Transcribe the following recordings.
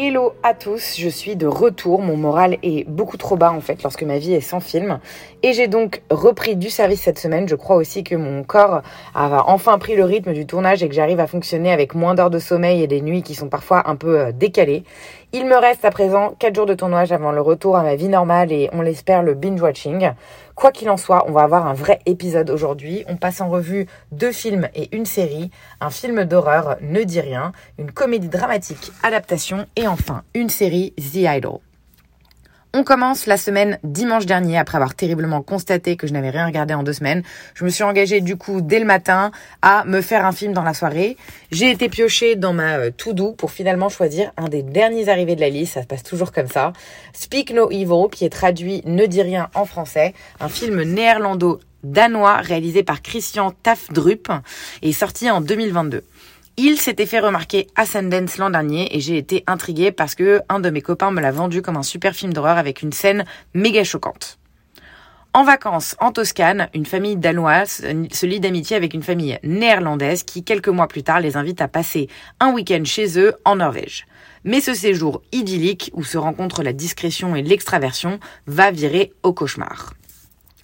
Hello à tous, je suis de retour, mon moral est beaucoup trop bas en fait lorsque ma vie est sans film. Et j'ai donc repris du service cette semaine, je crois aussi que mon corps a enfin pris le rythme du tournage et que j'arrive à fonctionner avec moins d'heures de sommeil et des nuits qui sont parfois un peu euh, décalées. Il me reste à présent 4 jours de tournage avant le retour à ma vie normale et on l'espère le binge-watching. Quoi qu'il en soit, on va avoir un vrai épisode aujourd'hui. On passe en revue deux films et une série, un film d'horreur Ne dit rien, une comédie dramatique adaptation et enfin une série The Idol. On commence la semaine dimanche dernier après avoir terriblement constaté que je n'avais rien regardé en deux semaines. Je me suis engagée du coup dès le matin à me faire un film dans la soirée. J'ai été piochée dans ma euh, to-do pour finalement choisir un des derniers arrivés de la liste. Ça se passe toujours comme ça. Speak No Evil qui est traduit Ne dis rien en français. Un film néerlando danois réalisé par Christian Tafdrup et sorti en 2022. Il s'était fait remarquer à Sundance l'an dernier et j'ai été intriguée parce que un de mes copains me l'a vendu comme un super film d'horreur avec une scène méga choquante. En vacances en Toscane, une famille danoise se lie d'amitié avec une famille néerlandaise qui, quelques mois plus tard, les invite à passer un week-end chez eux en Norvège. Mais ce séjour idyllique, où se rencontrent la discrétion et l'extraversion, va virer au cauchemar.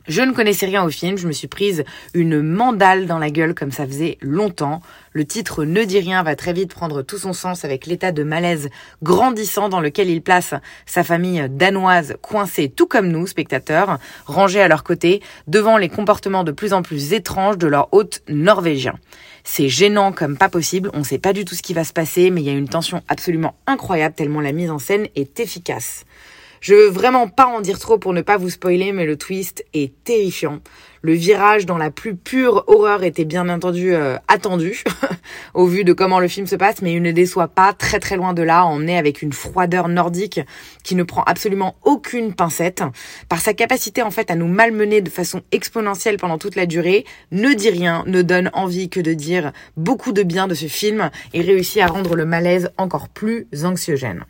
Je ne connaissais rien au film, je me suis prise une mandale dans la gueule comme ça faisait longtemps. Le titre Ne dit rien va très vite prendre tout son sens avec l'état de malaise grandissant dans lequel il place sa famille danoise coincée tout comme nous, spectateurs, rangés à leur côté, devant les comportements de plus en plus étranges de leur hôte norvégien. C'est gênant comme pas possible, on sait pas du tout ce qui va se passer, mais il y a une tension absolument incroyable tellement la mise en scène est efficace. Je veux vraiment pas en dire trop pour ne pas vous spoiler, mais le twist est terrifiant. Le virage dans la plus pure horreur était bien entendu euh, attendu, au vu de comment le film se passe, mais il ne déçoit pas, très très loin de là, on est avec une froideur nordique qui ne prend absolument aucune pincette. Par sa capacité en fait à nous malmener de façon exponentielle pendant toute la durée, ne dit rien, ne donne envie que de dire beaucoup de bien de ce film et réussit à rendre le malaise encore plus anxiogène.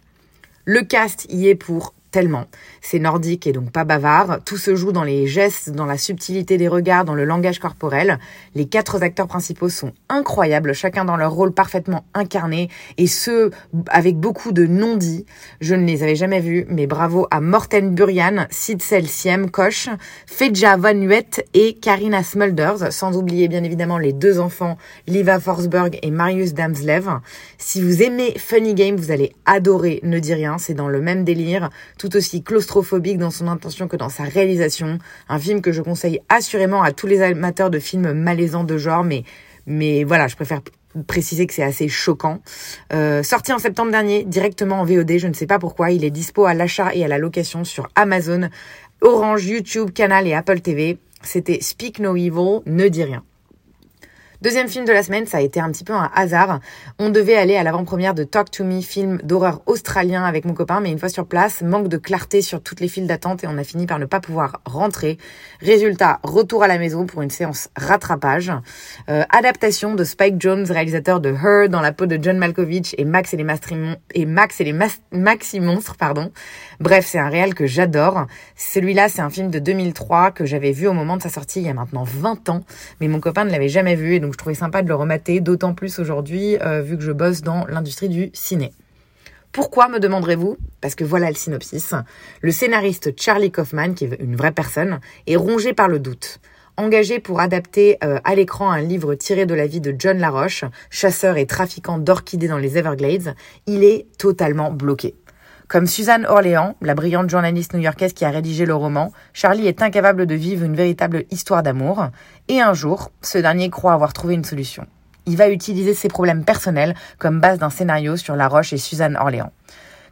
Le cast y est pour tellement. C'est nordique et donc pas bavard. Tout se joue dans les gestes, dans la subtilité des regards, dans le langage corporel. Les quatre acteurs principaux sont incroyables, chacun dans leur rôle parfaitement incarné et ce, avec beaucoup de non-dits. Je ne les avais jamais vus, mais bravo à Morten Burian, Sidsel Siem Koch, Feja Van Huet et Karina Smulders, sans oublier bien évidemment les deux enfants, Liva Forsberg et Marius Damslev. Si vous aimez Funny Game, vous allez adorer Ne dis rien, c'est dans le même délire aussi claustrophobique dans son intention que dans sa réalisation. Un film que je conseille assurément à tous les amateurs de films malaisants de genre, mais, mais voilà, je préfère préciser que c'est assez choquant. Euh, sorti en septembre dernier, directement en VOD, je ne sais pas pourquoi, il est dispo à l'achat et à la location sur Amazon, Orange, YouTube, Canal et Apple TV. C'était Speak No Evil, ne dis rien. Deuxième film de la semaine, ça a été un petit peu un hasard. On devait aller à l'avant-première de Talk to Me, film d'horreur australien avec mon copain, mais une fois sur place, manque de clarté sur toutes les files d'attente et on a fini par ne pas pouvoir rentrer. Résultat, retour à la maison pour une séance rattrapage. Euh, adaptation de Spike Jones, réalisateur de Her, dans la peau de John Malkovich et Max et les, Maxi Monstres, pardon. Bref, c'est un réel que j'adore. Celui-là, c'est un film de 2003 que j'avais vu au moment de sa sortie il y a maintenant 20 ans, mais mon copain ne l'avait jamais vu et donc je trouvais sympa de le remater, d'autant plus aujourd'hui euh, vu que je bosse dans l'industrie du ciné. Pourquoi me demanderez-vous? Parce que voilà le synopsis. Le scénariste Charlie Kaufman, qui est une vraie personne, est rongé par le doute. Engagé pour adapter euh, à l'écran un livre tiré de la vie de John Laroche, chasseur et trafiquant d'orchidées dans les Everglades, il est totalement bloqué. Comme Suzanne Orléans, la brillante journaliste new-yorkaise qui a rédigé le roman, Charlie est incapable de vivre une véritable histoire d'amour, et un jour, ce dernier croit avoir trouvé une solution. Il va utiliser ses problèmes personnels comme base d'un scénario sur La Roche et Suzanne Orléans.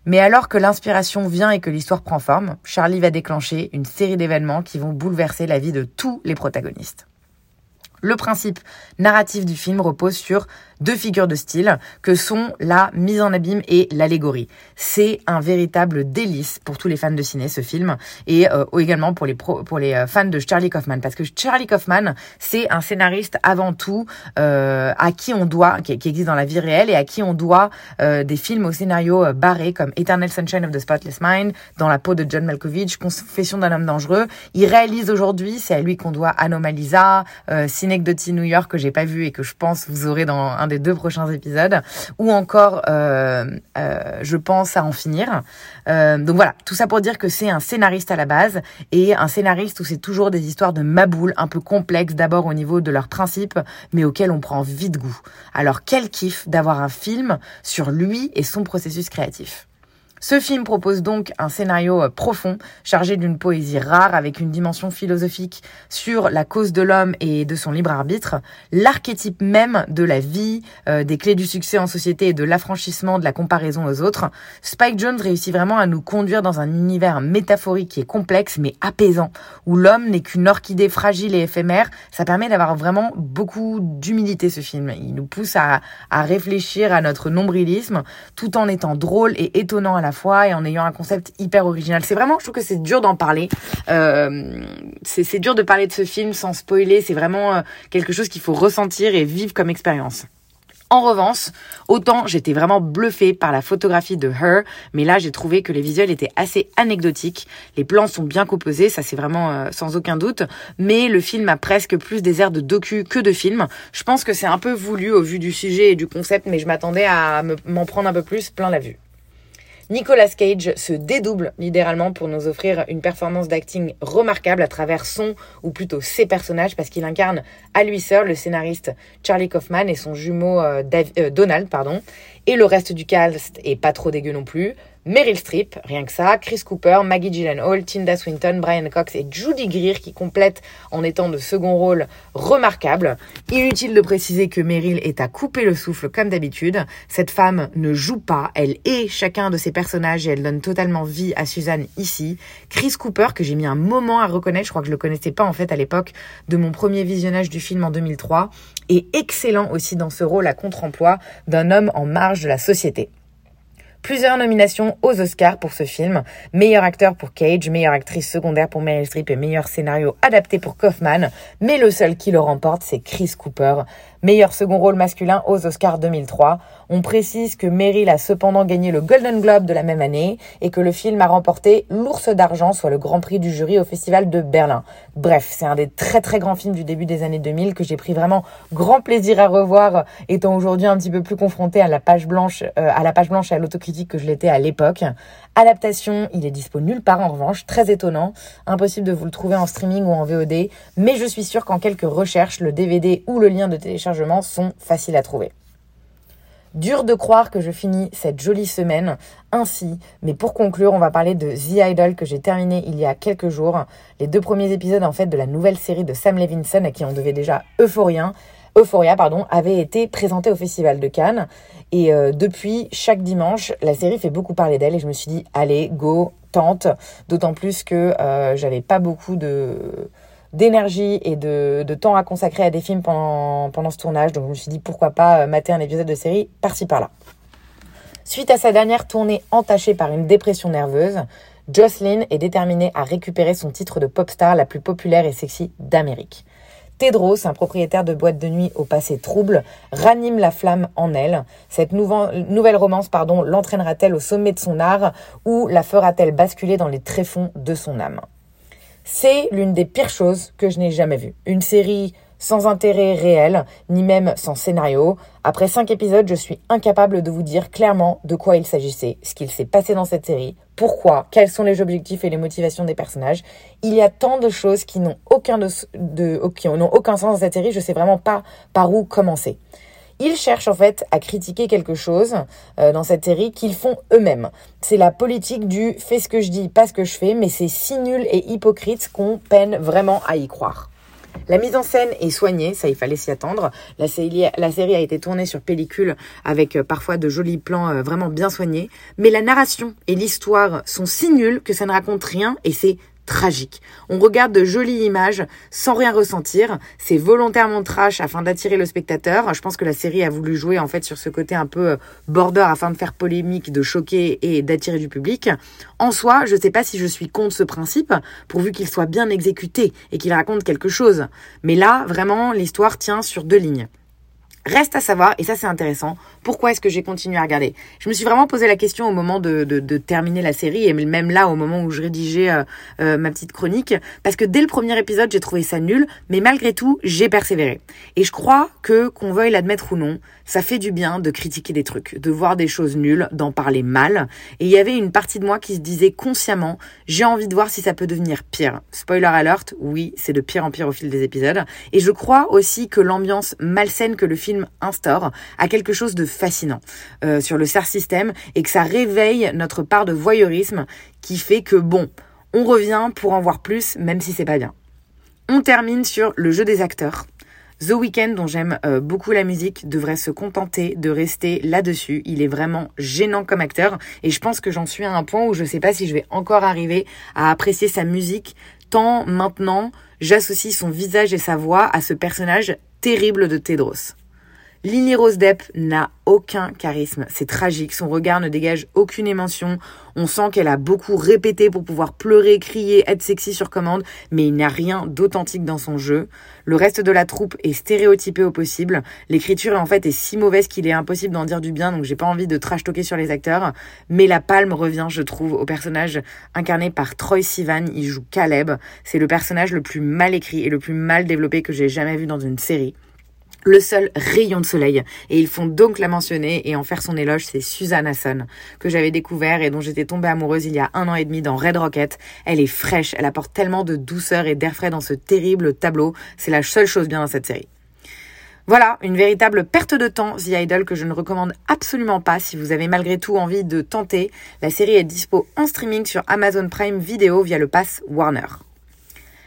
Mais alors que l'inspiration vient et que l'histoire prend forme, Charlie va déclencher une série d'événements qui vont bouleverser la vie de tous les protagonistes. Le principe narratif du film repose sur deux figures de style que sont la mise en abîme et l'allégorie. C'est un véritable délice pour tous les fans de ciné ce film et euh, également pour les euh, fans de Charlie Kaufman parce que Charlie Kaufman c'est un scénariste avant tout euh, à qui on doit qui, existe dans la vie réelle et à qui on doit des films au scénario barré comme Eternal Sunshine of the Spotless Mind, Dans la peau de John Malkovich, Confession d'un homme dangereux. Il réalise aujourd'hui, c'est à lui qu'on doit Anomalisa, euh, Synecdoche New York que j'ai pas vu et que je pense vous aurez dans un des deux prochains épisodes, ou encore euh, euh, je pense à en finir. Euh, donc voilà, tout ça pour dire que c'est un scénariste à la base et un scénariste où c'est toujours des histoires de maboules un peu complexes d'abord au niveau de leurs principes, mais auxquels on prend vite goût. Alors quel kiff d'avoir un film sur lui et son processus créatif. Ce film propose donc un scénario euh, profond, chargé d'une poésie rare avec une dimension philosophique sur la cause de l'homme et de son libre arbitre, l'archétype même de la vie, euh, des clés du succès en société et de l'affranchissement de la comparaison aux autres. Spike Jones réussit vraiment à nous conduire dans un univers métaphorique qui est complexe mais apaisant, où l'homme n'est qu'une orchidée fragile et éphémère. Ça permet d'avoir vraiment beaucoup d'humilité ce film. Il nous pousse à, à réfléchir à notre nombrilisme tout en étant drôle et étonnant à la fois et en ayant un concept hyper original. C'est vraiment, je trouve que c'est dur d'en parler. Euh, c'est dur de parler de ce film sans spoiler. C'est vraiment euh, quelque chose qu'il faut ressentir et vivre comme expérience. En revanche, autant j'étais vraiment bluffée par la photographie de Her, mais là j'ai trouvé que les visuels étaient assez anecdotiques. Les plans sont bien composés, ça c'est vraiment euh, sans aucun doute, mais le film a presque plus des airs de docu que de film. Je pense que c'est un peu voulu au vu du sujet et du concept, mais je m'attendais à m'en prendre un peu plus plein la vue. Nicolas Cage se dédouble littéralement pour nous offrir une performance d'acting remarquable à travers son, ou plutôt ses personnages, parce qu'il incarne à lui seul le scénariste Charlie Kaufman et son jumeau euh, euh, Donald, pardon. Et le reste du cast est pas trop dégueu non plus. Meryl Streep, rien que ça, Chris Cooper, Maggie Gyllenhaal, Tilda Swinton, Brian Cox et Judy Greer qui complètent en étant de second rôle remarquables. Inutile de préciser que Meryl est à couper le souffle comme d'habitude. Cette femme ne joue pas, elle est chacun de ses personnages et elle donne totalement vie à Suzanne ici. Chris Cooper, que j'ai mis un moment à reconnaître, je crois que je le connaissais pas en fait à l'époque de mon premier visionnage du film en 2003, est excellent aussi dans ce rôle à contre-emploi d'un homme en marge de la société. Plusieurs nominations aux Oscars pour ce film. Meilleur acteur pour Cage, meilleure actrice secondaire pour Meryl Streep et meilleur scénario adapté pour Kaufman. Mais le seul qui le remporte, c'est Chris Cooper meilleur second rôle masculin aux Oscars 2003. On précise que Meryl a cependant gagné le Golden Globe de la même année et que le film a remporté l'Ours d'argent, soit le Grand Prix du jury au Festival de Berlin. Bref, c'est un des très très grands films du début des années 2000 que j'ai pris vraiment grand plaisir à revoir, étant aujourd'hui un petit peu plus confronté à la page blanche, euh, à la page blanche et à l'autocritique que je l'étais à l'époque. Adaptation, il est dispo nulle part en revanche, très étonnant, impossible de vous le trouver en streaming ou en VOD, mais je suis sûre qu'en quelques recherches, le DVD ou le lien de téléchargement sont faciles à trouver. Dur de croire que je finis cette jolie semaine. Ainsi, mais pour conclure, on va parler de The Idol que j'ai terminé il y a quelques jours. Les deux premiers épisodes en fait de la nouvelle série de Sam Levinson à qui on devait déjà Euphoria, Euphoria pardon, avaient été présentés au Festival de Cannes. Et euh, depuis chaque dimanche, la série fait beaucoup parler d'elle et je me suis dit allez, go, tente, d'autant plus que euh, j'avais pas beaucoup de d'énergie et de, de, temps à consacrer à des films pendant, pendant ce tournage. Donc je me suis dit pourquoi pas euh, mater un épisode de série par-ci par-là. Suite à sa dernière tournée entachée par une dépression nerveuse, Jocelyn est déterminée à récupérer son titre de pop star la plus populaire et sexy d'Amérique. Tedros, un propriétaire de boîte de nuit au passé trouble, ranime la flamme en elle. Cette nouvelle romance pardon, l'entraînera-t-elle au sommet de son art ou la fera-t-elle basculer dans les tréfonds de son âme? C'est l'une des pires choses que je n'ai jamais vues. Une série sans intérêt réel, ni même sans scénario. Après cinq épisodes, je suis incapable de vous dire clairement de quoi il s'agissait, ce qu'il s'est passé dans cette série, pourquoi, quels sont les objectifs et les motivations des personnages. Il y a tant de choses qui n'ont aucun, de, aucun sens dans cette série, je sais vraiment pas par où commencer. Ils cherchent en fait à critiquer quelque chose euh, dans cette série qu'ils font eux-mêmes. C'est la politique du fais ce que je dis, pas ce que je fais, mais c'est si nul et hypocrite qu'on peine vraiment à y croire. La mise en scène est soignée, ça il fallait s'y attendre. La série, la série, a été tournée sur pellicule avec euh, parfois de jolis plans euh, vraiment bien soignés. Mais la narration et l'histoire sont si nulles que ça ne raconte rien et c'est tragique. On regarde de jolies images sans rien ressentir. C'est volontairement trash afin d'attirer le spectateur. Je pense que la série a voulu jouer en fait sur ce côté un peu euh, border afin de faire polémique, de choquer et d'attirer du public. En soi, je sais pas si je suis contre ce principe, pourvu qu'il soit bien exécuté et qu'il raconte quelque chose. Mais là, vraiment, l'histoire tient sur deux lignes. Reste à savoir, et ça c'est intéressant, pourquoi est-ce que j'ai continué à regarder Je me suis vraiment posé la question au moment de, de, terminer la série, et même là au moment où je rédigeais euh, euh, ma petite chronique, parce que dès le premier épisode j'ai trouvé ça nul, mais malgré tout j'ai persévéré. Et je crois que, qu'on veuille l'admettre ou non, ça fait du bien de critiquer des trucs, de voir des choses nulles, d'en parler mal, et il y avait une partie de moi qui se disait consciemment, j'ai envie de voir si ça peut devenir pire. Spoiler alert, oui, c'est de pire en pire au fil des épisodes, et je crois aussi que l'ambiance malsaine que le film instaure a quelque chose de fascinant euh, sur le SAR système et que ça réveille notre part de voyeurisme qui fait que bon, on revient pour en voir plus même si c'est pas bien. On termine sur le jeu des acteurs. The Weeknd, dont j'aime euh, beaucoup la musique, devrait se contenter de rester là-dessus. Il est vraiment gênant comme acteur et je pense que j'en suis à un point où je sais pas si je vais encore arriver à apprécier sa musique tant maintenant j'associe son visage et sa voix à ce personnage terrible de Tedros. Lily Rose Depp n'a aucun charisme. C'est tragique. Son regard ne dégage aucune émotion. On sent qu'elle a beaucoup répété pour pouvoir pleurer, crier, être sexy sur commande, mais il n'y a rien d'authentique dans son jeu. Le reste de la troupe est stéréotypé au possible. L'écriture en fait est si mauvaise qu'il est impossible d'en dire du bien, donc j'ai pas envie de trash talker sur les acteurs. Mais la palme revient, je trouve, au personnage incarné par Troy Sivan. Il joue Caleb. C'est le personnage le plus mal écrit et le plus mal développé que j'ai jamais vu dans une série le seul rayon de soleil. Et ils font donc la mentionner et en faire son éloge, c'est Susan Hassan, que j'avais découvert et dont j'étais tombée amoureuse il y a un an et demi dans Red Rocket. Elle est fraîche, elle apporte tellement de douceur et d'air frais dans ce terrible tableau. C'est la seule chose bien dans cette série. Voilà, une véritable perte de temps, The Idol, que je ne recommande absolument pas si vous avez malgré tout envie de tenter. La série est dispo en streaming sur Amazon Prime Video via le pass Warner.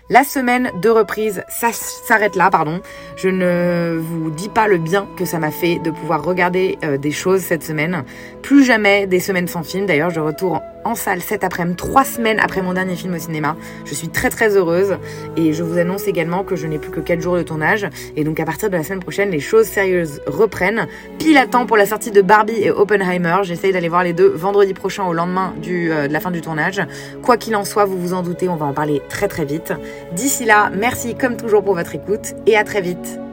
La semaine de reprise, ça s'arrête là, pardon. Je ne vous dis pas le bien que ça m'a fait de pouvoir regarder euh, des choses cette semaine. Plus jamais des semaines sans film. D'ailleurs, je retourne en salle cet après-midi, trois semaines après mon dernier film au cinéma. Je suis très très heureuse et je vous annonce également que je n'ai plus que quatre jours de tournage. Et donc à partir de la semaine prochaine, les choses sérieuses reprennent. Pile à temps pour la sortie de Barbie et Oppenheimer. J'essaye d'aller voir les deux vendredi prochain au lendemain euh, de la fin du tournage. Quoi qu'il en soit, vous vous en doutez, on va en parler très très vite. D'ici là, merci comme toujours pour votre écoute et à très vite.